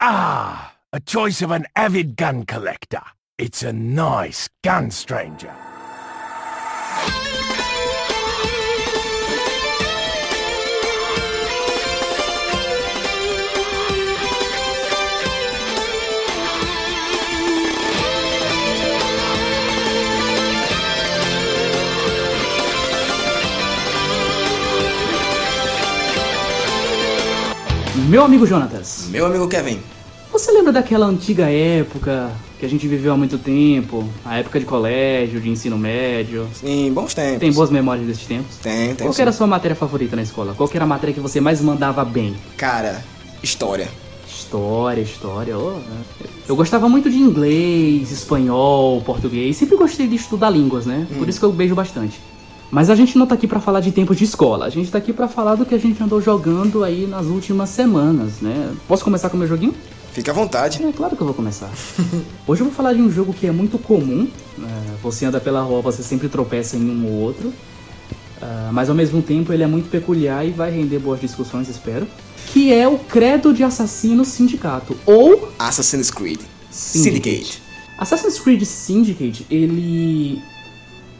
Ah, a choice of an avid gun collector. It's a nice gun, stranger. Meu amigo Jonatas, Meu amigo Kevin. você lembra daquela antiga época que a gente viveu há muito tempo? A época de colégio, de ensino médio? Sim, bons tempos. Tem boas memórias desses tempos? Tem, tem. Qual que era a sua matéria favorita na escola? Qual era a matéria que você mais mandava bem? Cara, história. História, história. oh? Eu gostava muito de inglês, espanhol, português. Sempre gostei de estudar línguas, né? Por isso que eu beijo bastante. Mas a gente não tá aqui pra falar de tempos de escola. A gente tá aqui pra falar do que a gente andou jogando aí nas últimas semanas, né? Posso começar com o meu joguinho? Fique à vontade. É claro que eu vou começar. Hoje eu vou falar de um jogo que é muito comum. né? Você anda pela rua, você sempre tropeça em um ou outro. Ah, mas ao mesmo tempo ele é muito peculiar e vai render boas discussões, espero. Que é o Credo de Assassino Sindicato. Ou Assassin's Creed. Syndicate. Syndicate. Assassin's Creed Syndicate, ele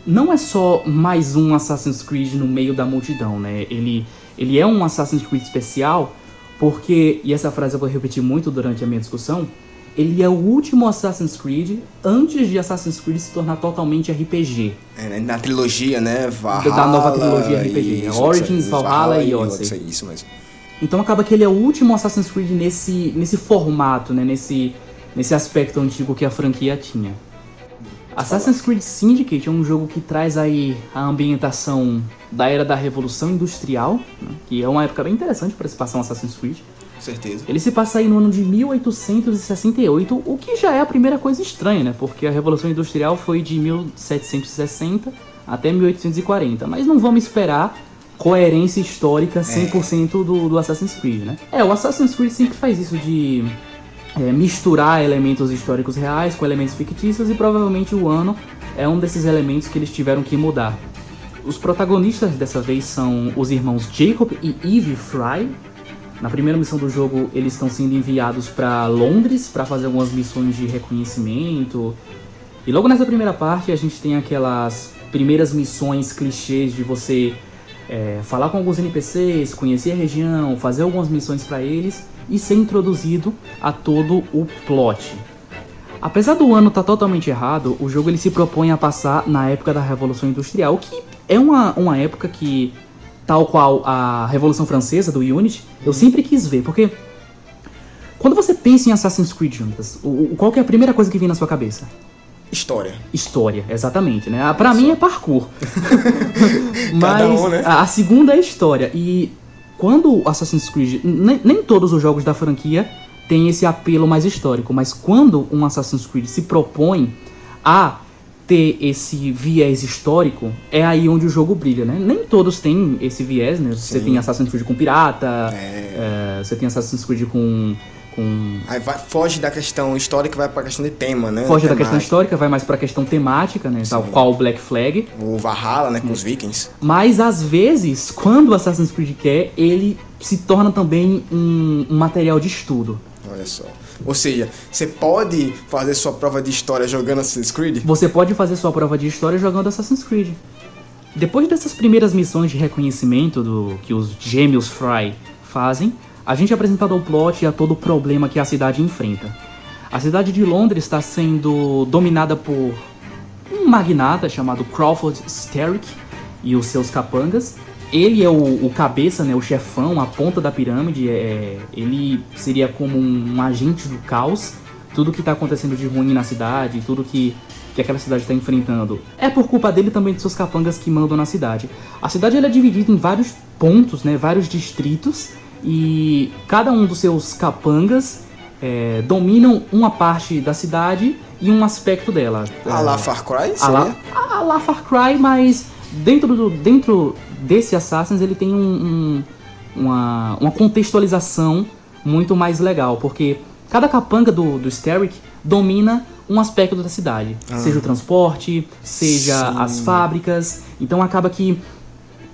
não é só mais um Assassin's Creed no meio da multidão, né? Ele, ele é um Assassin's Creed especial porque, e essa frase eu vou repetir muito durante a minha discussão, ele é o último Assassin's Creed antes de Assassin's Creed se tornar totalmente RPG. É, né, na trilogia, né? Valhalla. Da nova trilogia RPG, isso, Origins, isso, Valhalla e Odyssey. Isso mesmo. Então acaba que ele é o último Assassin's Creed nesse, nesse formato, né? Nesse, nesse aspecto antigo que a franquia tinha. Assassin's Creed Syndicate é um jogo que traz aí a ambientação da era da Revolução Industrial, né? que é uma época bem interessante para se passar um Assassin's Creed. Com certeza. Ele se passa aí no ano de 1868, o que já é a primeira coisa estranha, né? Porque a Revolução Industrial foi de 1760 até 1840, mas não vamos esperar coerência histórica 100% do, do Assassin's Creed, né? É, o Assassin's Creed sempre faz isso de é, misturar elementos históricos reais com elementos fictícios e provavelmente o ano é um desses elementos que eles tiveram que mudar. Os protagonistas dessa vez são os irmãos Jacob e Eve Fry. Na primeira missão do jogo, eles estão sendo enviados para Londres para fazer algumas missões de reconhecimento. E logo nessa primeira parte, a gente tem aquelas primeiras missões clichês de você é, falar com alguns NPCs, conhecer a região, fazer algumas missões para eles e ser introduzido a todo o plot. Apesar do ano estar totalmente errado, o jogo ele se propõe a passar na época da Revolução Industrial, que é uma, uma época que, tal qual a Revolução Francesa do Unity, eu sempre quis ver, porque quando você pensa em Assassin's Creed juntas, qual que é a primeira coisa que vem na sua cabeça? História. História, exatamente, né? Ah, Pra mim é parkour. Mas Cada um, né? a, a segunda é história. E quando o Assassin's Creed. Nem, nem todos os jogos da franquia têm esse apelo mais histórico, mas quando um Assassin's Creed se propõe a ter esse viés histórico, é aí onde o jogo brilha, né? Nem todos têm esse viés, né? Você Sim. tem Assassin's Creed com pirata, É. é, você tem Assassin's Creed com. Com Aí vai, foge da questão histórica e vai pra questão de tema, né? Foge da questão Temática. histórica, vai mais pra questão temática, né? Tal Sim. qual o Black Flag. O Valhalla, né? Com os vikings. Mas às vezes, quando o Assassin's Creed quer, ele se torna também um, um material de estudo. Olha só. Ou seja, você pode fazer sua prova de história jogando Assassin's Creed? Você pode fazer sua prova de história jogando Assassin's Creed. Depois dessas primeiras missões de reconhecimento do que os gêmeos Fry fazem, a gente é apresentado ao plot e a todo o problema que a cidade enfrenta. A cidade de Londres está sendo dominada por um magnata chamado Crawford Sterrick e os seus capangas. Ele é o, o cabeça, né, o chefão, a ponta da pirâmide. É, ele seria como um, um agente do caos. Tudo que está acontecendo de ruim na cidade, tudo que, que aquela cidade está enfrentando, é por culpa dele também de seus capangas que mandam na cidade. A cidade ela é dividida em vários pontos, né, vários distritos, e cada um dos seus capangas é, dominam uma parte da cidade e um aspecto dela. A lá Far Cry? A lá, a lá Far Cry, mas dentro, do, dentro desse Assassins ele tem um, um- uma, uma contextualização muito mais legal, porque cada capanga do, do Steric domina um aspecto da cidade, seja o transporte, seja Sim. as fábricas, então acaba que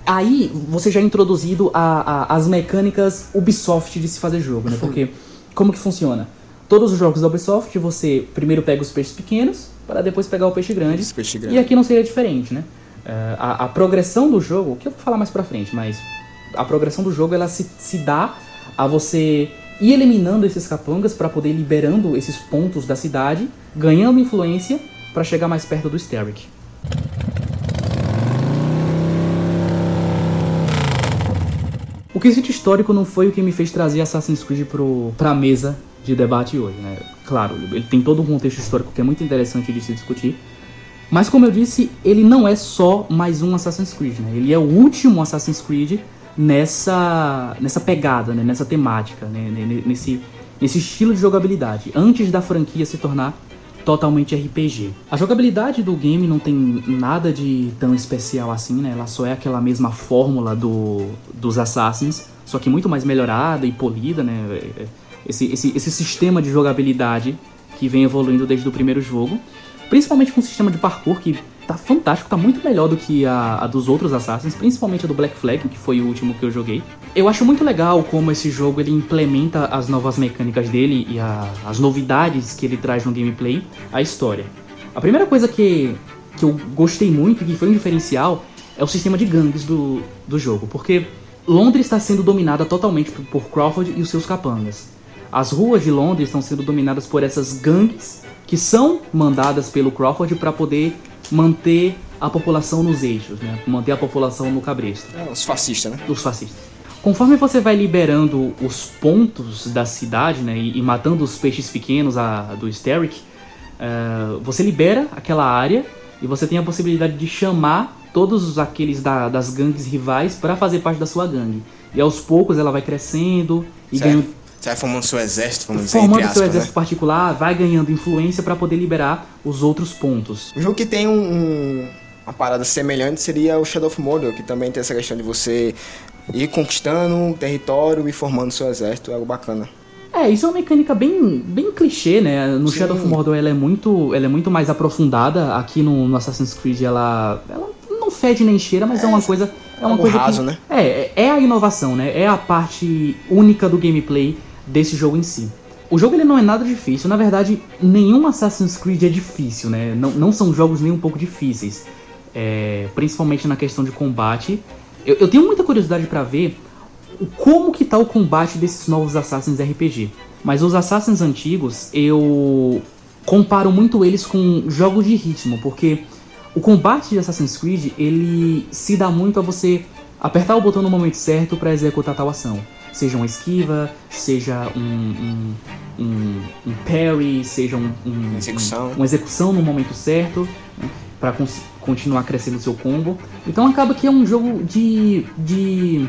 aí você já é introduzido a- a- as mecânicas Ubisoft de se fazer jogo, né? Porque como que funciona? Todos os jogos da Ubisoft, você primeiro pega os peixes pequenos, para depois pegar o peixe grande. Peixe grande. E aqui não seria diferente, né? Uh, a, a, progressão do jogo, que eu vou falar mais pra frente, mas a progressão do jogo ela se, se dá a você ir eliminando esses capangas para poder ir liberando esses pontos da cidade, ganhando influência para chegar mais perto do Steric. O quesito histórico não foi o que me fez trazer Assassin's Creed pro, pra mesa de debate hoje, né? Claro, ele tem todo um contexto histórico que é muito interessante de se discutir. Mas como eu disse, ele não é só mais um Assassin's Creed, né? Ele é o último Assassin's Creed nessa, nessa pegada, né? nessa temática, né? nesse, nesse estilo de jogabilidade, antes da franquia se tornar totalmente RPG. A jogabilidade do game não tem nada de tão especial assim, né? Ela só é aquela mesma fórmula do, dos Assassins, só que muito mais melhorada e polida, né? Esse, esse, esse sistema de jogabilidade que vem evoluindo desde o primeiro jogo, principalmente com o sistema de parkour que tá fantástico, tá muito melhor do que a, a, dos outros Assassins, principalmente a do Black Flag, que foi o último que eu joguei. Eu acho muito legal como esse jogo ele implementa as novas mecânicas dele e a, as novidades que ele traz no gameplay, a história. A primeira coisa que, que eu gostei muito e que foi um diferencial é o sistema de gangues do, do jogo, porque Londres está sendo dominada totalmente por, por Crawford e os seus capangas. As ruas de Londres estão sendo dominadas por essas gangues que são mandadas pelo Crawford para poder manter a população nos eixos, né? Manter a população no cabresto. É, os fascistas, né? Os fascistas. Conforme você vai liberando os pontos da cidade, né, e, e matando os peixes pequenos a, do Steric, uh, você libera aquela área e você tem a possibilidade de chamar todos aqueles da, das gangues rivais para fazer parte da sua gangue. E aos poucos ela vai crescendo e certo. ganhando você vai formando seu exército, vamos dizer, Formando aspas, seu exército né? particular, vai ganhando influência para poder liberar os outros pontos. Um jogo que tem um, um, uma parada semelhante seria o Shadow of Mordor, que também tem essa questão de você ir conquistando um território e formando seu exército, é algo bacana. É, isso é uma mecânica bem, bem clichê, né? No Sim. Shadow of Mordor ela é muito, ela é muito mais aprofundada. Aqui no, no Assassin's Creed ela, ela não fede nem cheira, mas é, uma coisa, é uma coisa raso, que, né? É, é a inovação, né? É a parte única do gameplay desse jogo em si. O jogo ele não é nada difícil, na verdade, nenhum Assassin's Creed é difícil, né? Não, não são jogos nem um pouco difíceis, é, principalmente na questão de combate. Eu, eu tenho muita curiosidade para ver como que tá o combate desses novos Assassins RPG. Mas os Assassins antigos, eu comparo muito eles com jogos de ritmo, porque o combate de Assassin's Creed, ele se dá muito a você apertar o botão no momento certo para executar tal ação. Seja uma esquiva, seja um, um, um, um parry, seja um, um- Execução. um- uma execução no momento certo, né, para continuar crescendo o seu combo. Então acaba que é um jogo de, de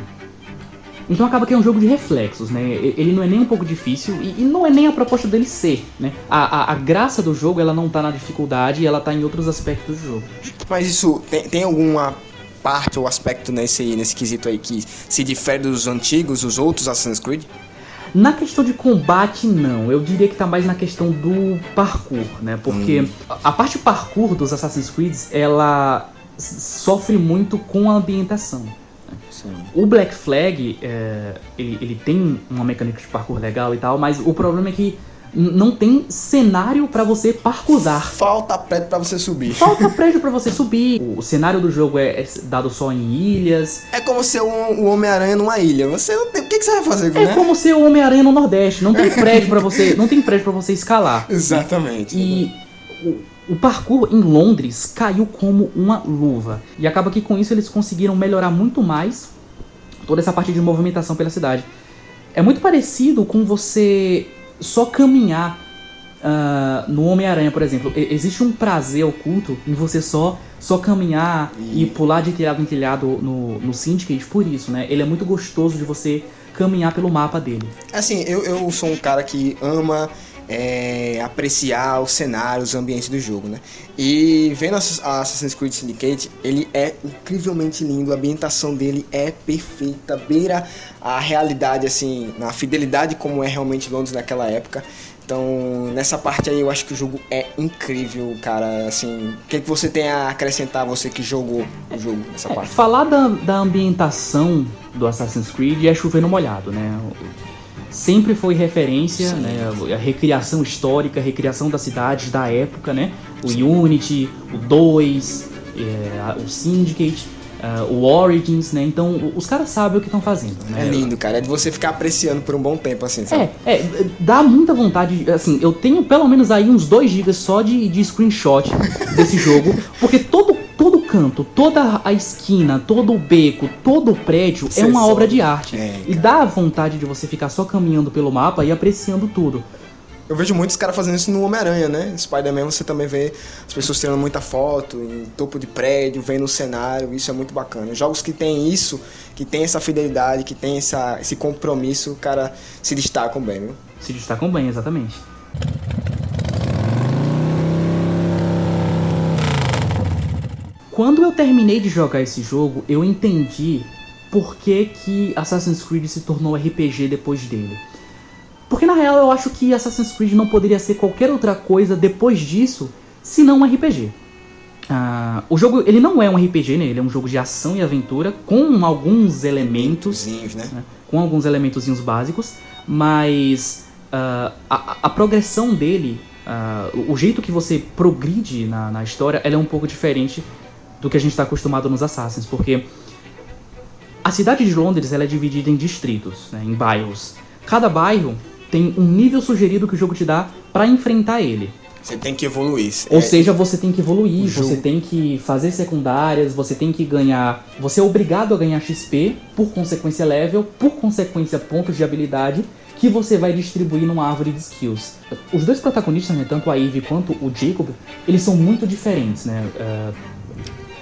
então acaba que é um jogo de reflexos, né? Ele não é nem um pouco difícil e, e não é nem a proposta dele ser, né? A, a, a graça do jogo, ela não tá na dificuldade, ela tá em outros aspectos do jogo. Mas isso, tem, tem alguma parte ou aspecto nesse, nesse quesito aí que se difere dos antigos, os outros Assassin's Creed? Na questão de combate, não. Eu diria que tá mais na questão do parkour, né? Porque a- a parte parkour dos Assassin's Creed, ela sofre muito com a ambientação. Sim. O Black Flag, é, ele, ele tem uma mecânica de parkour legal e tal, mas o problema é que não tem cenário pra você parkourar. Falta prédio pra você subir. Falta prédio pra você subir. O cenário do jogo é, é dado só em ilhas. É como ser um, um Homem-Aranha numa ilha. Você não tem. O que, que você vai fazer com É né? como ser o Homem-Aranha no Nordeste. Não tem prédio para você, não tem prédio para você escalar. Exatamente. E o, o parkour em Londres caiu como uma luva. E acaba que com isso eles conseguiram melhorar muito mais toda essa parte de movimentação pela cidade. É muito parecido com você só caminhar ah, no Homem-Aranha, por exemplo. E- existe um prazer oculto em você só só caminhar e, E- pular de telhado em telhado no, no Syndicate por isso, né? Ele é muito gostoso de você caminhar pelo mapa dele. Assim, eu, eu sou um cara que ama é, apreciar os cenários, os ambientes do jogo, né? E vendo Assassin's Creed Syndicate, ele é incrivelmente lindo, a ambientação dele é perfeita, beira a realidade, assim, na fidelidade como é realmente Londres naquela época. Então, nessa parte aí, eu acho que o jogo é incrível, cara. Assim, o que, que você tem a acrescentar, você que jogou o jogo nessa É, parte? falar da, da ambientação do Assassin's Creed é chover no molhado, né? Sempre foi referência, né? A recriação histórica, a recriação das cidades da época, né? O Sim. Unity, o 2, é, o Syndicate. Uh, o Origins, né? Então, os caras sabem o que estão fazendo, né? É lindo, cara. É de você ficar apreciando por um bom tempo, assim, sabe? É, é dá muita vontade, assim, eu tenho pelo menos aí uns 2 GB só de, de screenshot desse jogo, porque todo, todo canto, toda a esquina, todo o beco, todo o prédio você é uma obra de arte. É, e dá vontade de você ficar só caminhando pelo mapa e apreciando tudo. Eu vejo muitos caras fazendo isso no Homem-Aranha, né? Spider-Man você também vê as pessoas tirando muita foto em topo de prédio, vendo o cenário, isso é muito bacana. Jogos que tem isso, que tem essa fidelidade, que tem essa, esse compromisso, cara se destacam bem, viu? Se destacam bem, exatamente. Quando eu terminei de jogar esse jogo, eu entendi por que, que Assassin's Creed se tornou RPG depois dele. Porque na real eu acho que Assassin's Creed não poderia ser qualquer outra coisa depois disso, senão um RPG. Uh, o jogo ele não é um RPG, né? Ele é um jogo de ação e aventura com alguns elementos, né? né? com alguns elementos básicos, mas uh, a, a, progressão dele, uh, o jeito que você progride na, na história, ela é um pouco diferente do que a gente está acostumado nos Assassins, porque a cidade de Londres ela é dividida em distritos, né? em bairros. Cada bairro tem um nível sugerido que o jogo te dá para enfrentar ele. Você tem que evoluir. Ou é, seja, você tem que evoluir, você tem que fazer secundárias, você tem que ganhar. Você é obrigado a ganhar XP, por consequência level, por consequência pontos de habilidade, que você vai distribuir numa árvore de skills. Os dois protagonistas, né, tanto a Eve quanto o Jacob, eles são muito diferentes, né? Uh,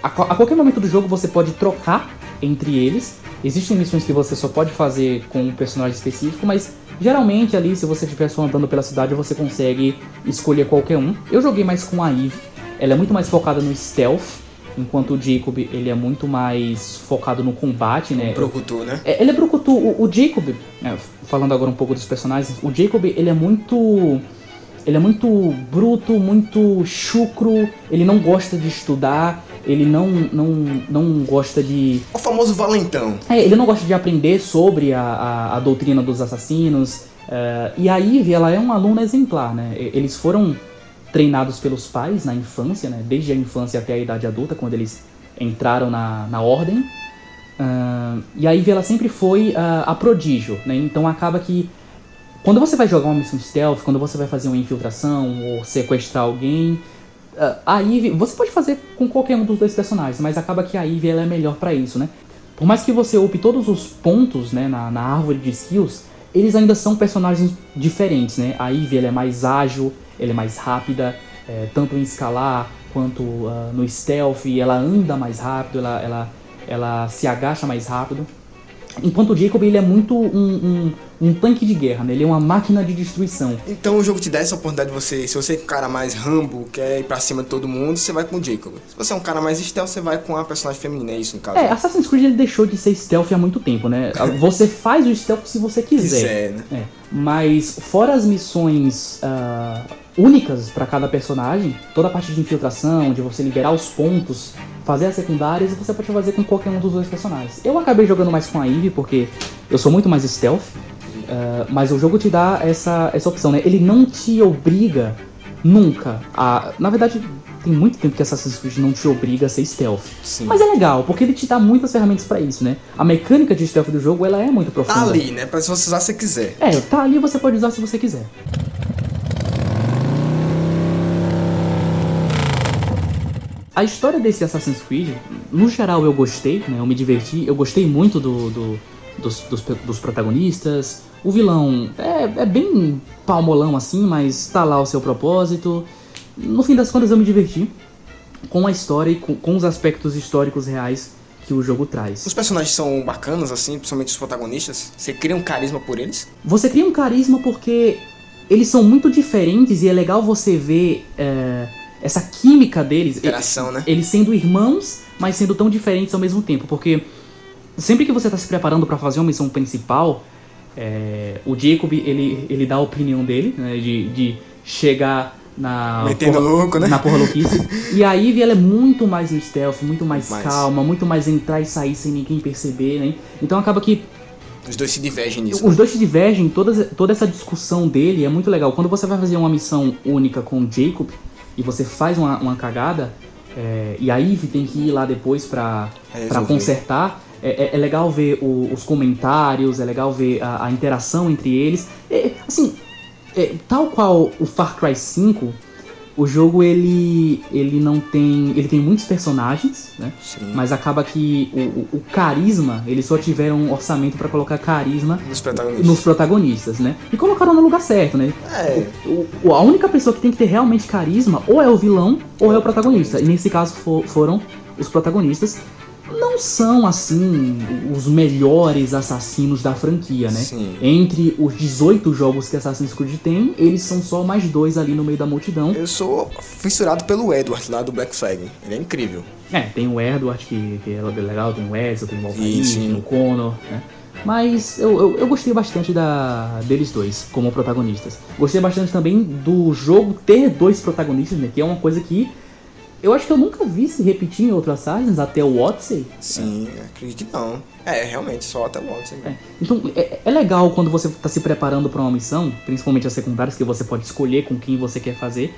a, a qualquer momento do jogo você pode trocar entre eles. Existem missões que você só pode fazer com um personagem específico, mas Geralmente ali, se você estiver só andando pela cidade, você consegue escolher qualquer um. Eu joguei mais com a Eve. Ela é muito mais focada no stealth, enquanto o Jacob ele é muito mais focado no combate, né? Brucutu, né? É, ele é Brucutu. O, o Jacob, é, falando agora um pouco dos personagens, o Jacob ele é muito ele é muito bruto, muito chucro, ele não gosta de estudar, ele não, não, não gosta de. O famoso valentão. É, ele não gosta de aprender sobre a, a, a doutrina dos assassinos. Uh, e a Ivy, ela é uma aluna exemplar, né? Eles foram treinados pelos pais na infância, né? Desde a infância até a idade adulta, quando eles entraram na, na ordem. Uh, e a Ivy, ela sempre foi uh, a prodígio, né? Então acaba que quando você vai jogar uma missão stealth, quando você vai fazer uma infiltração ou sequestrar alguém, a Eve, você pode fazer com qualquer um dos dois personagens, mas acaba que a Eve ela é melhor para isso, né? Por mais que você upe todos os pontos, né, na, na árvore de skills, eles ainda são personagens diferentes, né? A Eve ela é mais ágil, ela é mais rápida, é, tanto em escalar quanto uh, no stealth, ela anda mais rápido, ela, ela, ela se agacha mais rápido. Enquanto o Jacob ele é muito um, um, um, tanque de guerra, né? ele é uma máquina de destruição. Então o jogo te dá essa oportunidade de você, se você é um cara mais Rambo, quer ir pra cima de todo mundo, você vai com o Jacob. Se você é um cara mais stealth, você vai com a personagem feminina, é isso no caso? É, Assassin's Creed ele deixou de ser stealth há muito tempo, né? Você faz o stealth se você quiser. quiser né? É. Mas fora as missões uh, únicas para cada personagem, toda a parte de infiltração, de você liberar os pontos fazer as secundárias e você pode fazer com qualquer um dos dois personagens. Eu acabei jogando mais com a Eve porque eu sou muito mais stealth, uh, mas o jogo te dá essa, essa opção, né? Ele não te obriga nunca a. Na verdade, tem muito tempo que Assassin's Creed não te obriga a ser stealth. Sim. Mas é legal, porque ele te dá muitas ferramentas para isso, né? A mecânica de stealth do jogo, ela é muito tá profunda. Tá ali, né? Pra você usar se você quiser. É, tá ali você pode usar se você quiser. A história desse Assassin's Creed, no geral eu gostei, né? Eu me diverti, eu gostei muito do, do dos, dos, dos, protagonistas. O vilão é, é bem palmolão assim, mas tá lá o seu propósito. No fim das contas eu me diverti com a história e com, com os aspectos históricos reais que o jogo traz. Os personagens são bacanas, assim, principalmente os protagonistas? Você cria um carisma por eles? Você cria um carisma porque eles são muito diferentes e é legal você ver. É essa química deles. Interação, né? Eles sendo irmãos, mas sendo tão diferentes ao mesmo tempo. Porque sempre que você está se preparando para fazer uma missão principal, é, o Jacob ele, ele dá a opinião dele, né, de, de chegar na Metendo porra, louco, né? na porra louquice. e a Ivy ela é muito mais no stealth, muito mais, mais, calma, muito mais entrar e sair sem ninguém perceber, né? Então acaba que Os dois se divergem nisso. Os né? dois se divergem, toda, toda essa discussão dele é muito legal. Quando você vai fazer uma missão única com o Jacob e você faz uma, uma cagada, é, e a Eve tem que ir lá depois pra, Resolver. pra consertar, é, é- é legal ver o- os comentários, é legal ver a, a interação entre eles. É, assim, é, tal qual o Far Cry 5, o jogo ele, ele não tem. Ele tem muitos personagens, né? Sim. Mas acaba que o, o- carisma, eles só tiveram um orçamento pra colocar carisma Nos protagonistas. nos protagonistas, né? E colocaram no lugar certo, né? É, O- a única pessoa que tem que ter realmente carisma ou é o vilão ou é o protagonista. E nesse caso fo- foram os protagonistas. Não são, assim, os melhores assassinos da franquia, né? Sim. Entre os 18 jogos que Assassin's Creed tem, eles são só mais dois ali no meio da multidão. eu sou fissurado pelo Edward lá do Black Flag. Ele é incrível. É, tem o Edward, que, que é legal, tem o Ezio, tem o sim. tem o Connor, né? Mas eu, eu, eu gostei bastante da, deles dois como protagonistas. Gostei bastante também do jogo ter dois protagonistas, né? Que é uma coisa que eu acho que eu nunca vi se repetir em outros Assassins, até o Odyssey. Sim, acredito que não. É, realmente, só até o Watson. É. Então é, é legal quando você está se preparando para uma missão, principalmente as secundárias, que você pode escolher com quem você quer fazer.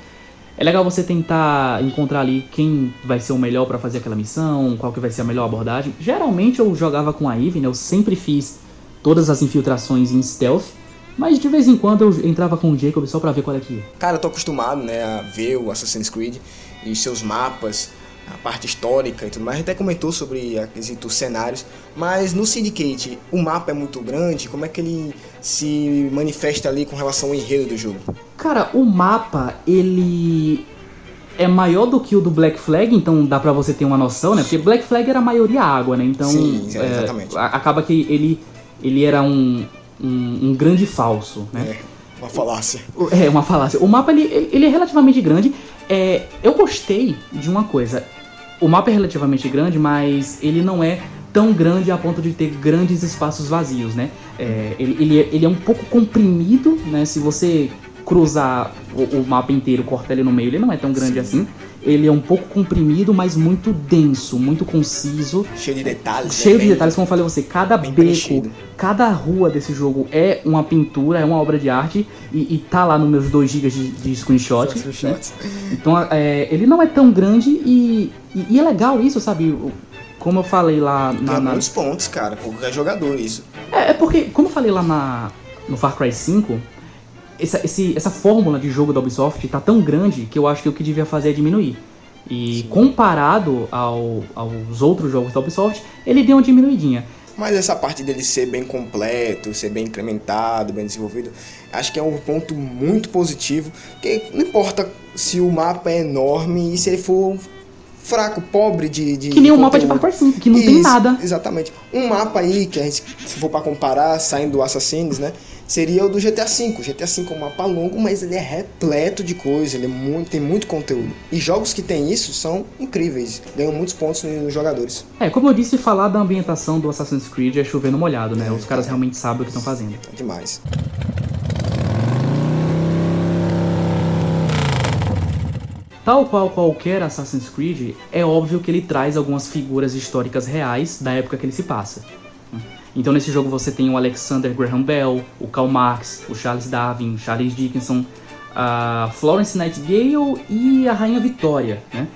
É legal você tentar encontrar ali quem vai ser o melhor para fazer aquela missão, qual que vai ser a melhor abordagem. Geralmente eu jogava com a Eve, né? Eu sempre fiz todas as infiltrações em stealth, mas de vez em quando eu entrava com o Jacob só pra ver qual é que ia. Cara, eu tô acostumado, né, a ver o Assassin's Creed e seus mapas, a parte histórica e tudo mais. A gente até comentou sobre a quesito cenários, mas no Syndicate o mapa é muito grande, como é que ele se manifesta ali com relação ao enredo do jogo? Cara, o mapa, ele é maior do que o do Black Flag, então dá pra você ter uma noção, né? Porque Black Flag era a maioria água, né? Então Sim, é, acaba que ele, ele era um, um, um grande falso, né? É, uma falácia. É, uma falácia. O mapa, ele- ele é relativamente grande. É, eu gostei de uma coisa. O mapa é relativamente grande, mas ele não é tão grande a ponto de ter grandes espaços vazios, né? É, ele, ele, é, ele é um pouco comprimido, né? Se você cruzar o, o mapa inteiro, cortar ele no meio, ele não é tão grande Sim. assim. Ele é um pouco comprimido, mas muito denso, muito conciso. Cheio de detalhes. né, Cheio de bem- detalhes, como eu falei você, cada bem beco, preenchido. cada rua desse jogo é uma pintura, é uma obra de arte e, e tá lá nos meus 2 GB de, de screenshot. né? Então é, ele não é tão grande e, e, e é legal isso, sabe? Como eu falei lá na. Tem na- muitos pontos, cara, qualquer jogador isso. É, é porque, como eu falei lá na, no Far Cry 5, essa, esse- essa fórmula de jogo da Ubisoft tá tão grande que eu acho que o que devia fazer é diminuir. E comparado ao- aos outros jogos da Ubisoft, ele deu uma diminuidinha. Mas essa parte dele ser bem completo, ser bem incrementado, bem desenvolvido, acho que é um ponto muito positivo. Porque não importa se o mapa é enorme e se ele for fraco, pobre de. de Que nem o mapa de. Far Cry 5, que não tem Isso, nada. Exatamente. Um mapa aí, que a gente, se for pra comparar, saindo do Assassins, né? Seria o do GTA V. GTA V é um mapa longo, mas ele é repleto de coisa, ele é muito, tem muito conteúdo. E jogos que tem isso são incríveis, ganham muitos pontos nos jogadores. É, como eu disse, falar da ambientação do Assassin's Creed é chover no molhado, né? Os caras realmente sabem o que estão fazendo. É demais. Tal qual qualquer Assassin's Creed, é óbvio que ele traz algumas figuras históricas reais da época que ele se passa. Então nesse jogo você tem o Alexander Graham Bell, o Karl Marx, o Charles Darwin, o Charles Dickinson, a Florence Nightingale e a Rainha Vitória, né?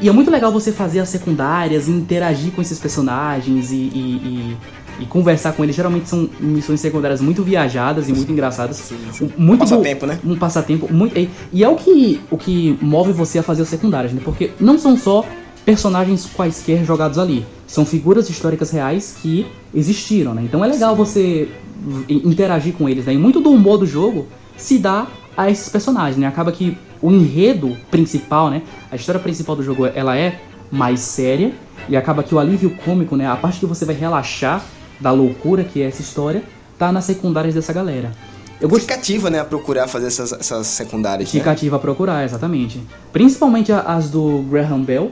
E é muito legal você fazer as secundárias, interagir com esses personagens e, e- e- e conversar com eles. Geralmente são missões secundárias muito viajadas e muito engraçadas. O- Muito do- Passatempo, né? um passatempo muito e, e é o que o que move você a fazer os secundários, né? Porque não são só personagens quaisquer jogados ali, são figuras históricas reais que existiram, né? Então é legal você i- interagir com eles, né? E muito do humor do jogo se dá a esses personagens, né? Acaba que o enredo principal, né? A história principal do jogo ela é mais séria e acaba que o alívio cômico, né? A parte que você vai relaxar da loucura que é essa história, tá nas secundárias dessa galera. Eu gostei Fica cativa, né, a procurar fazer essas, essas secundárias. Fica Né? ativa a procurar, exatamente. Principalmente as do Graham Bell,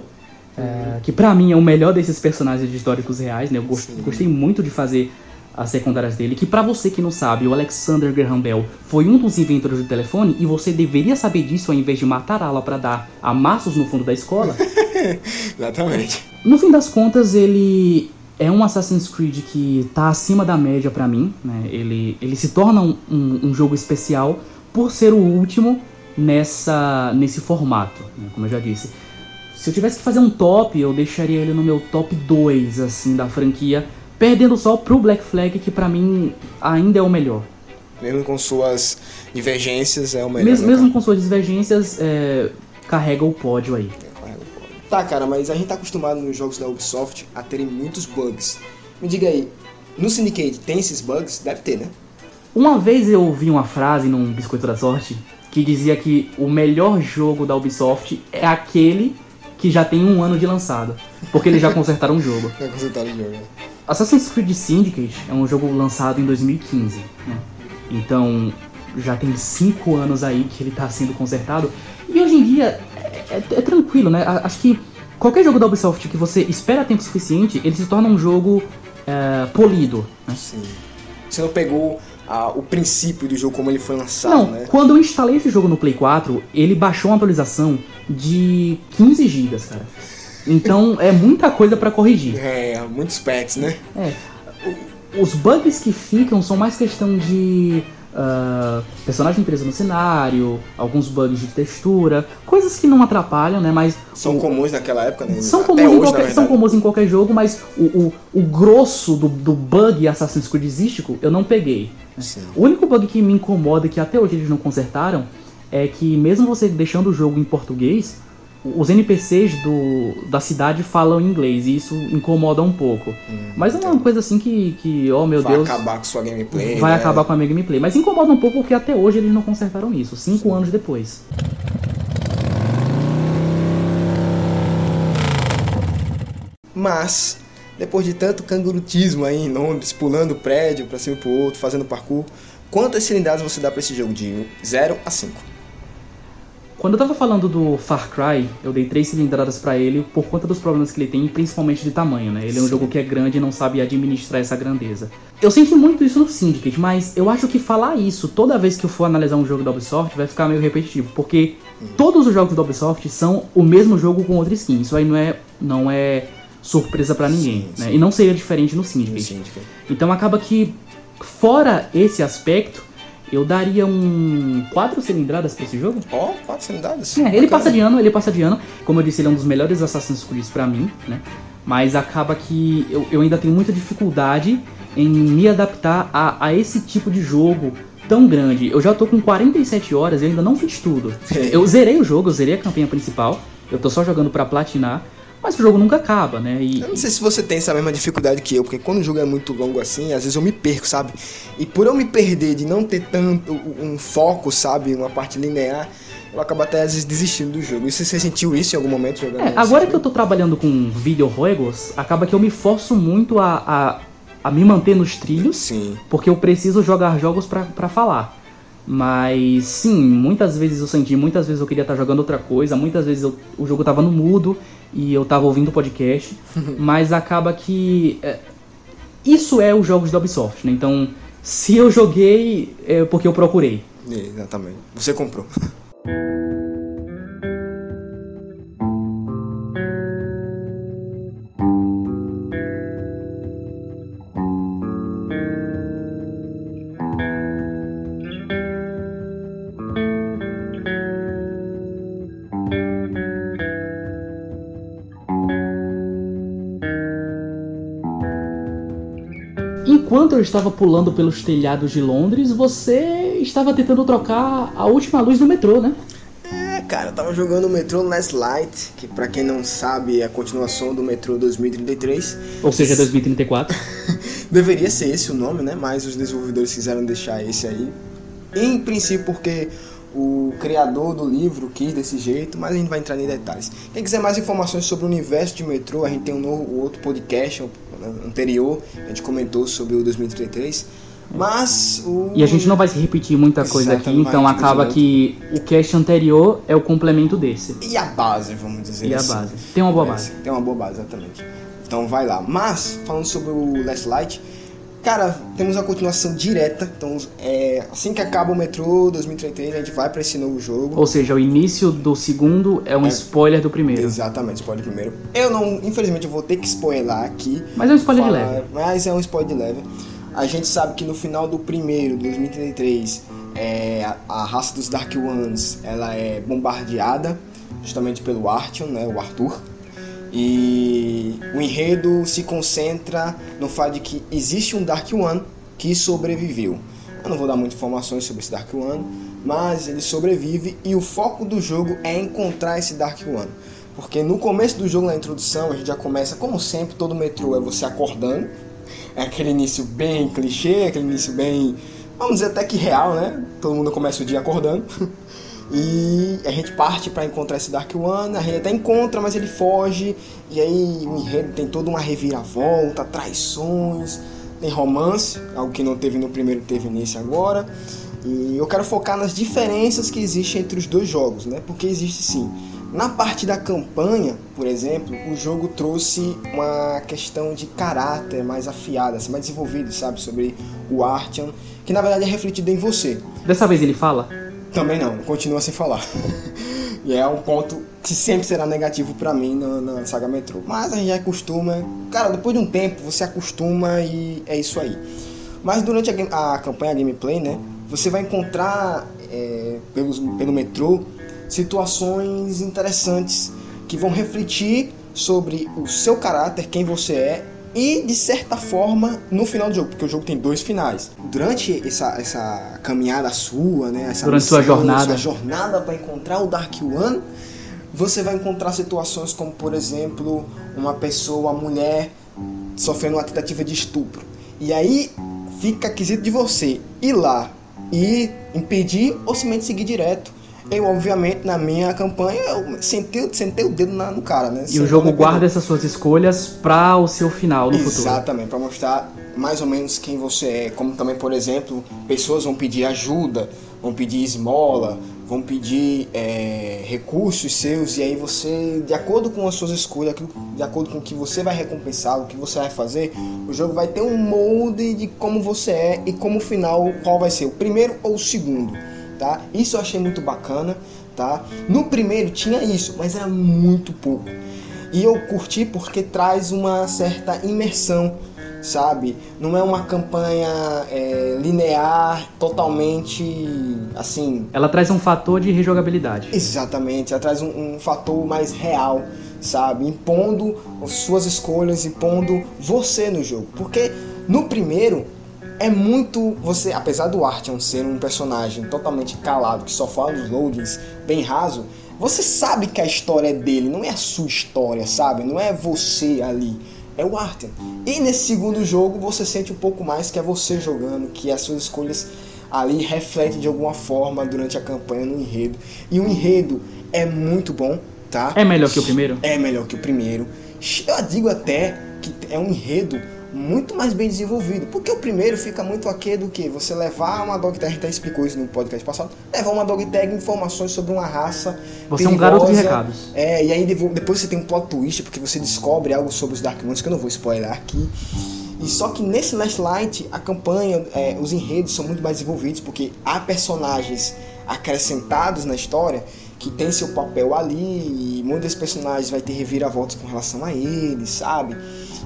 é, que pra mim é o melhor desses personagens históricos reais, né? Eu gos- Sim. gostei muito de fazer as secundárias dele, que pra você que não sabe, o Alexander Graham Bell foi um dos inventores do telefone e você deveria saber disso ao invés de matar a aula pra dar amassos no fundo da escola. Exatamente. No fim das contas, ele é um Assassin's Creed que tá acima da média para mim, né? Ele, ele se torna um, um, um, jogo especial por ser o último nessa nesse formato, né? como eu já disse. Se eu tivesse que fazer um top, eu deixaria ele no meu top 2 assim da franquia, perdendo só pro Black Flag, que para mim ainda é o melhor. Mesmo com suas divergências, é o melhor. Mesmo, né, mesmo com suas divergências, é, carrega o pódio aí. Tá, cara, mas a gente tá acostumado nos jogos da Ubisoft a terem muitos bugs. Me diga aí, no Syndicate tem esses bugs? Deve ter, né? Uma vez eu ouvi uma frase num Biscoito da Sorte que dizia que o melhor jogo da Ubisoft é aquele que já tem um ano de lançado. Porque eles já consertaram o jogo. Já consertaram o jogo. Né? Assassin's Creed Syndicate é um jogo lançado em 2015. Né? Então já tem 5 anos aí que ele está sendo consertado. E hoje em dia é, é, tranquilo, né? Acho que qualquer jogo da Ubisoft que você espera tempo suficiente, ele se torna um jogo é, polido. Né? Sim. Você não pegou o princípio do jogo como ele foi lançado, não, né? Quando eu instalei esse jogo no Play 4, ele baixou uma atualização de 15 GB, cara. Então é muita coisa para corrigir. É, muitos pets, né? É. Os bugs que ficam são mais questão de uh, personagem preso no cenário, alguns bugs de textura, coisas que não atrapalham, né? Mas são o, comuns naquela época, né? São comuns, hoje, em qualquer, são comuns em qualquer jogo, mas o, o, o grosso do, do bug Assassin's Creedístico eu não peguei. Né? O único bug que me incomoda que até hoje eles não consertaram é que mesmo você deixando o jogo em português, os NPCs do, da cidade falam inglês e isso incomoda um pouco. Hum, Mas é uma coisa assim que, que oh meu vai Deus. Vai acabar com sua gameplay. Vai né? acabar com a minha gameplay. Mas incomoda um pouco porque até hoje eles não consertaram isso, cinco Sim. anos depois. Mas, depois de tanto cangurutismo aí em Londres, pulando prédio pra cima e pro outro, fazendo parkour, quantas cilindradas você dá pra esse jogo de 0 a 5? Quando eu tava falando do Far Cry, eu dei três cilindradas para ele por conta dos problemas que ele tem, principalmente de tamanho, né? Ele é um Sim. jogo que é grande e não sabe administrar essa grandeza. Eu senti muito isso no Syndicate, mas eu acho que falar isso toda vez que eu for analisar um jogo da Ubisoft vai ficar meio repetitivo, porque hum. todos os jogos da Ubisoft são o mesmo jogo com outra skin. Isso aí não é, não é surpresa para ninguém, sim, né? Sim. E não seria diferente no Syndicate. no Syndicate. Então acaba que, fora esse aspecto, eu daria um 4 cilindradas pra esse jogo. Ó, oh, 4 cilindradas? É, ele passa de ano, ele passa de ano. Como eu disse, ele é um dos melhores Assassin's Creed pra mim, né? Mas acaba que eu, eu ainda tenho muita dificuldade em me adaptar a, a esse tipo de jogo tão grande. Eu já tô com 47 horas e ainda não fiz tudo. Eu zerei o jogo, eu zerei a campanha principal. Eu tô só jogando para platinar. Mas o jogo nunca acaba, né? E, eu não sei se você tem essa mesma dificuldade que eu, porque quando o jogo é muito longo assim, às vezes eu me perco, sabe? E por eu me perder de não ter tanto um foco, sabe? Uma parte linear, eu acabo até às vezes desistindo do jogo. E você sentiu isso em algum momento jogando? É, agora que eu tô trabalhando com videojuegos, acaba que eu me forço muito a, a, a me manter nos trilhos. Sim. Porque eu preciso jogar jogos para falar. Mas sim, muitas vezes eu senti, muitas vezes eu queria estar jogando outra coisa, muitas vezes eu, o jogo tava no mudo e eu tava ouvindo o podcast, mas acaba que é, isso é os jogos da Ubisoft, né? Então, se eu joguei é porque eu procurei. Exatamente. Você comprou. estava pulando pelos telhados de Londres, você estava tentando trocar a última luz do metrô, né? É, cara, eu tava jogando o Metrô Last Light, que para quem não sabe é a continuação do Metrô 2033. Ou seja, 2034. Deveria ser esse o nome, né? Mas os desenvolvedores quiseram deixar esse aí. Em princípio, porque o criador do livro quis desse jeito, mas a gente vai entrar em detalhes. Quem quiser mais informações sobre o universo de metrô, a gente tem um novo outro podcast anterior, a gente comentou sobre o 2033. Mas o... E a gente não vai se repetir muita coisa aqui, então acaba que o cast anterior é o complemento desse. E a base, vamos dizer e assim. a base. Tem uma boa base. Tem uma boa base, exatamente. Então vai lá. Mas, falando sobre o Last Light, Cara, temos a continuação direta. Então, é, assim que acaba o Metrô 2033, a gente vai para esse novo jogo. Ou seja, o início do segundo é um É. spoiler do primeiro. Exatamente, spoiler primeiro. Eu não, infelizmente, eu vou ter que spoiler aqui. Mas é um spoiler de Falar- leve. Mas é um spoiler de leve. A gente sabe que no final do primeiro, 2033, é, a, a raça dos Dark Ones ela é bombardeada justamente pelo Artyom, né, o Arthur. E o enredo se concentra no fato de que existe um Dark One que sobreviveu. Eu não vou dar muitas informações sobre esse Dark One, mas ele sobrevive e o foco do jogo é encontrar esse Dark One. Porque no começo do jogo, na introdução, a gente já começa, como sempre, todo metrô é você acordando. É aquele início bem clichê, aquele início bem, vamos dizer até que real, né? Todo mundo começa o dia acordando. E a gente parte para encontrar esse Dark One, a gente até encontra, mas ele foge. E aí o enredo tem toda uma reviravolta, traições, tem romance, algo que não teve no primeiro, teve nesse agora. E eu quero focar nas diferenças que existem entre os dois jogos, né? Porque existe sim. Na parte da campanha, por exemplo, o jogo trouxe uma questão de caráter mais afiada, assim, mais desenvolvido, sabe? Sobre o Artyom, que na verdade é refletido em você. Dessa vez ele fala? Também não, continua sem falar. e é um ponto que sempre será negativo pra mim na, na saga Metro. Mas a gente já acostuma. Cara, depois de um tempo você acostuma e é isso aí. Mas durante a, a campanha a gameplay, né? Você vai encontrar é, pelos, pelo metrô situações interessantes que vão refletir sobre o seu caráter, quem você é e de certa forma no final do jogo, porque o jogo tem dois finais. Durante essa, essa caminhada sua, né, essa Durante sua jornada. sua jornada para encontrar o Dark One, você vai encontrar situações como, por exemplo, uma pessoa, uma mulher sofrendo uma tentativa de estupro. E aí fica quesito de você ir lá e impedir ou simplesmente seguir direto. Eu, obviamente, na minha campanha, eu sentei, sentei o dedo na- no cara, né? E o jogo guarda essas suas escolhas pra o seu final no futuro. Exatamente, para mostrar mais ou menos quem você é. Como também, por exemplo, pessoas vão pedir ajuda, vão pedir esmola, vão pedir é, recursos seus, e aí você, de acordo com as suas escolhas, de acordo com o que você vai recompensar, o que você vai fazer, o jogo vai ter um molde de como você é e como final, qual vai ser, o primeiro ou o segundo. Tá? Isso eu achei muito bacana, tá? No primeiro tinha isso, mas era muito pouco. E eu curti porque traz uma certa imersão, sabe? Não é uma campanha é, linear, totalmente assim. Ela traz um fator de rejogabilidade. Exatamente, ela traz um, um fator mais real, sabe? Impondo as suas escolhas, impondo você no jogo. Porque no primeiro é muito você, apesar do Artyom ser um personagem totalmente calado, que só fala nos loadings, bem raso, você sabe que a história é dele, não é a sua história, sabe? Não é você ali, é o Artyom. E nesse segundo jogo você sente um pouco mais que é você jogando, que as suas escolhas ali refletem de alguma forma durante a campanha no enredo. E o enredo é muito bom, tá? É melhor que o primeiro? É melhor que o primeiro. Eu digo até que é um enredo muito mais bem desenvolvido. Porque o primeiro fica muito aqui do que você levar uma dog tag, a gente até explicou isso no podcast passado, levar uma dog tag informações sobre uma raça. Você é um garoto de perigosa. recados. É, e aí depois você tem um plot twist, porque você descobre algo sobre os Dark Ones, que eu não vou spoiler aqui. E só que nesse Last Light, a campanha, é, os enredos são muito mais desenvolvidos, porque há personagens acrescentados na história que tem seu papel ali, e muitos desses personagens vai ter reviravoltas com relação a eles, sabe?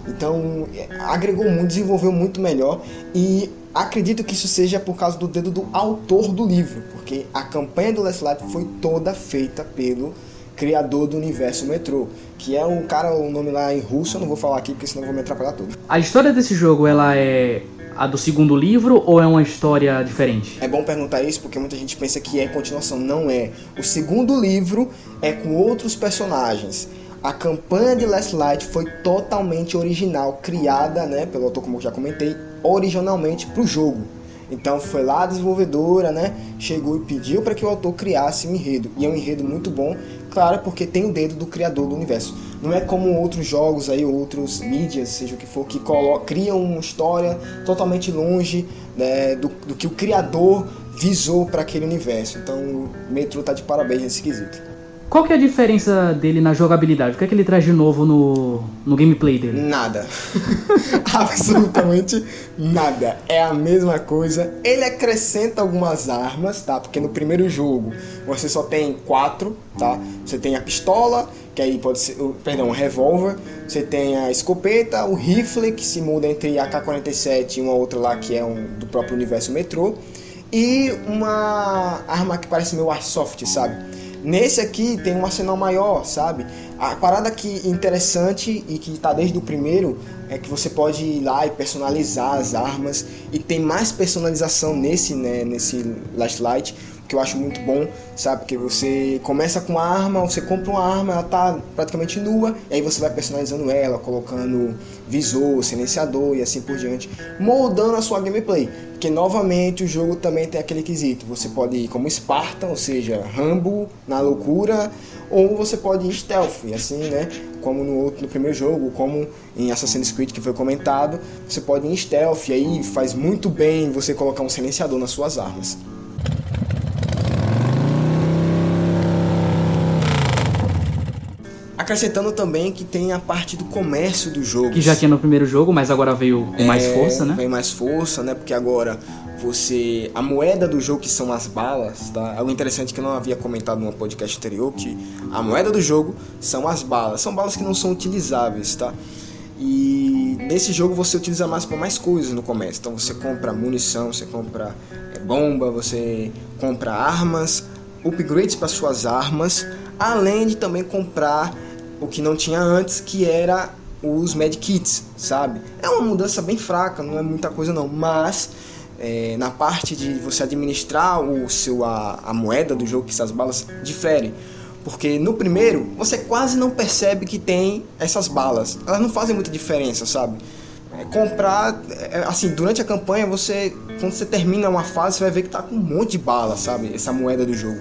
Então, agregou muito, desenvolveu muito melhor, e acredito que isso seja por causa do dedo do autor do livro, porque a campanha do Last Light foi toda feita pelo criador do universo Metro, que é o cara, o nome lá em russo, eu não vou falar aqui porque senão eu vou me atrapalhar tudo. A história desse jogo, ela é a do segundo livro ou é uma história diferente? É bom perguntar isso porque muita gente pensa que é continuação. Não é. O segundo livro é com outros personagens. A campanha de Last Light foi totalmente original, criada, né, pelo autor, como eu já comentei, originalmente para o jogo. Então foi lá a desenvolvedora, né, chegou e pediu para que o autor criasse um enredo. E é um enredo muito bom, claro, porque tem o dedo do criador do universo. Não é como outros jogos aí, outros mídias, seja o que for, que criam uma história totalmente longe né, do, do que o criador visou para aquele universo. Então o Metro tá de parabéns nesse quesito. Qual que é a diferença dele na jogabilidade? O que é que ele traz de novo no, no gameplay dele? Nada. Absolutamente nada. É a mesma coisa. Ele acrescenta algumas armas, tá? Porque no primeiro jogo você só tem quatro, tá? Você tem a pistola, que aí pode ser, perdão, o revólver. Você tem a escopeta, o rifle, que se muda entre a AK-47 e uma outra lá que é um, do próprio universo metrô. E uma arma que parece meio airsoft, sabe? Nesse aqui tem um arsenal maior, sabe? A parada que interessante e que tá desde o primeiro é que você pode ir lá e personalizar as armas e tem mais personalização nesse, né, nesse Last Light que eu acho muito bom, sabe? Porque você começa com a arma, você compra uma arma, ela tá praticamente nua, e aí você vai personalizando ela, colocando visor, silenciador e assim por diante, moldando a sua gameplay. Porque novamente o jogo também tem aquele quesito, você pode ir como Spartan, ou seja, Rambo na loucura, ou você pode ir stealth, assim, né? Como no, outro, no primeiro jogo, como em Assassin's Creed que foi comentado, você pode ir em stealth, e aí faz muito bem você colocar um silenciador nas suas armas. Acrescentando também que tem a parte do comércio do jogo. Que já tinha no primeiro jogo, mas agora veio com mais é, força, né? Vem mais força, né? Porque agora você. A moeda do jogo, que são as balas, tá? Algo interessante que eu não havia comentado no podcast anterior, que a moeda do jogo são as balas. São balas que não são utilizáveis, tá? E nesse jogo você utiliza mais para mais coisas no comércio. Então você compra munição, você compra é, bomba, você compra armas, upgrades para suas armas, além de também comprar o que não tinha antes, que era os medkits, sabe? É uma mudança bem fraca, não é muita coisa não, mas é, na parte de você administrar o seu a, a moeda do jogo, que essas balas difere. Porque no primeiro você quase não percebe que tem essas balas. Elas não fazem muita diferença, sabe? É, comprar, é, assim, durante a campanha você, quando você termina uma fase, você vai ver que tá com um monte de bala, sabe? Essa moeda do jogo.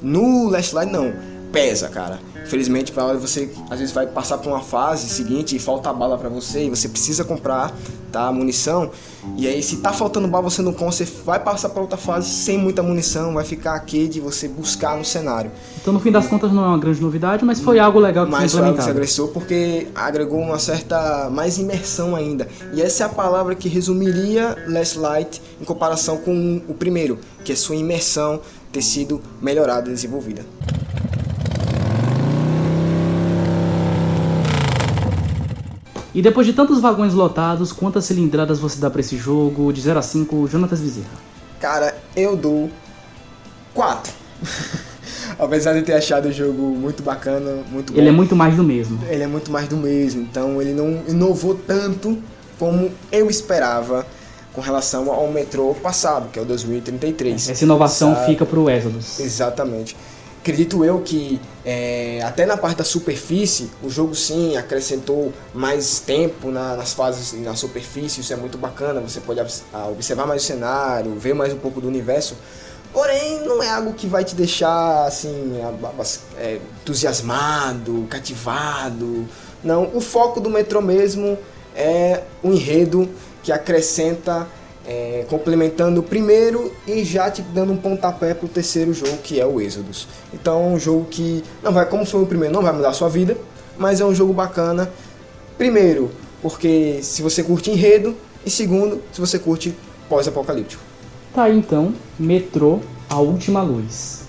No Last Light não, pesa, cara. Infelizmente, para hora você às vezes vai passar por uma fase seguinte e falta bala para você e você precisa comprar, tá, munição. E aí se tá faltando bala você não compra, você vai passar para outra fase sem muita munição, vai ficar aqui de você buscar no cenário. Então no fim das contas não é uma grande novidade, mas foi algo legal que mas foi implementado. Mas agressou porque agregou uma certa mais imersão ainda. E essa é a palavra que resumiria Last Light em comparação com o primeiro, que é sua imersão ter sido melhorada e desenvolvida. E depois de tantos vagões lotados, quantas cilindradas você dá para esse jogo? De 0 a 5, Jonatas Bezerra. Cara, eu dou 4. Apesar de ter achado o jogo muito bacana, muito bom. Ele é muito mais do mesmo. Ele é muito mais do mesmo, então ele não inovou tanto como eu esperava com relação ao metrô passado, que é o 2033. Essa inovação sabe? fica pro Exodus. Exatamente. Acredito eu que é, até na parte da superfície, o jogo sim acrescentou mais tempo na, nas fases na superfície, isso é muito bacana, você pode observar mais o cenário, ver mais um pouco do universo. Porém, não é algo que vai te deixar assim é, entusiasmado, cativado. Não, o foco do metrô mesmo é o enredo que acrescenta é, complementando o primeiro e já te dando um pontapé para o terceiro jogo, que é o Exodus. Então é um jogo que, não vai como foi o primeiro, não vai mudar a sua vida, mas é um jogo bacana. Primeiro, porque se você curte enredo, e segundo, se você curte pós-apocalíptico. Tá aí então, Metrô, A Última Luz.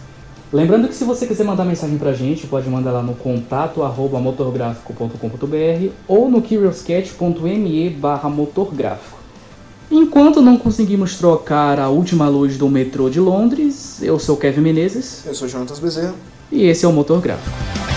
Lembrando que se você quiser mandar mensagem pra gente, pode mandar lá no contato motorgráfico.com.br ou no curiouscat.me barra motorgráfico. Enquanto não conseguimos trocar a última luz do metrô de Londres, eu sou Kevin Menezes. Eu sou Jonatas Bezerra. E esse é o Motor Gráfico.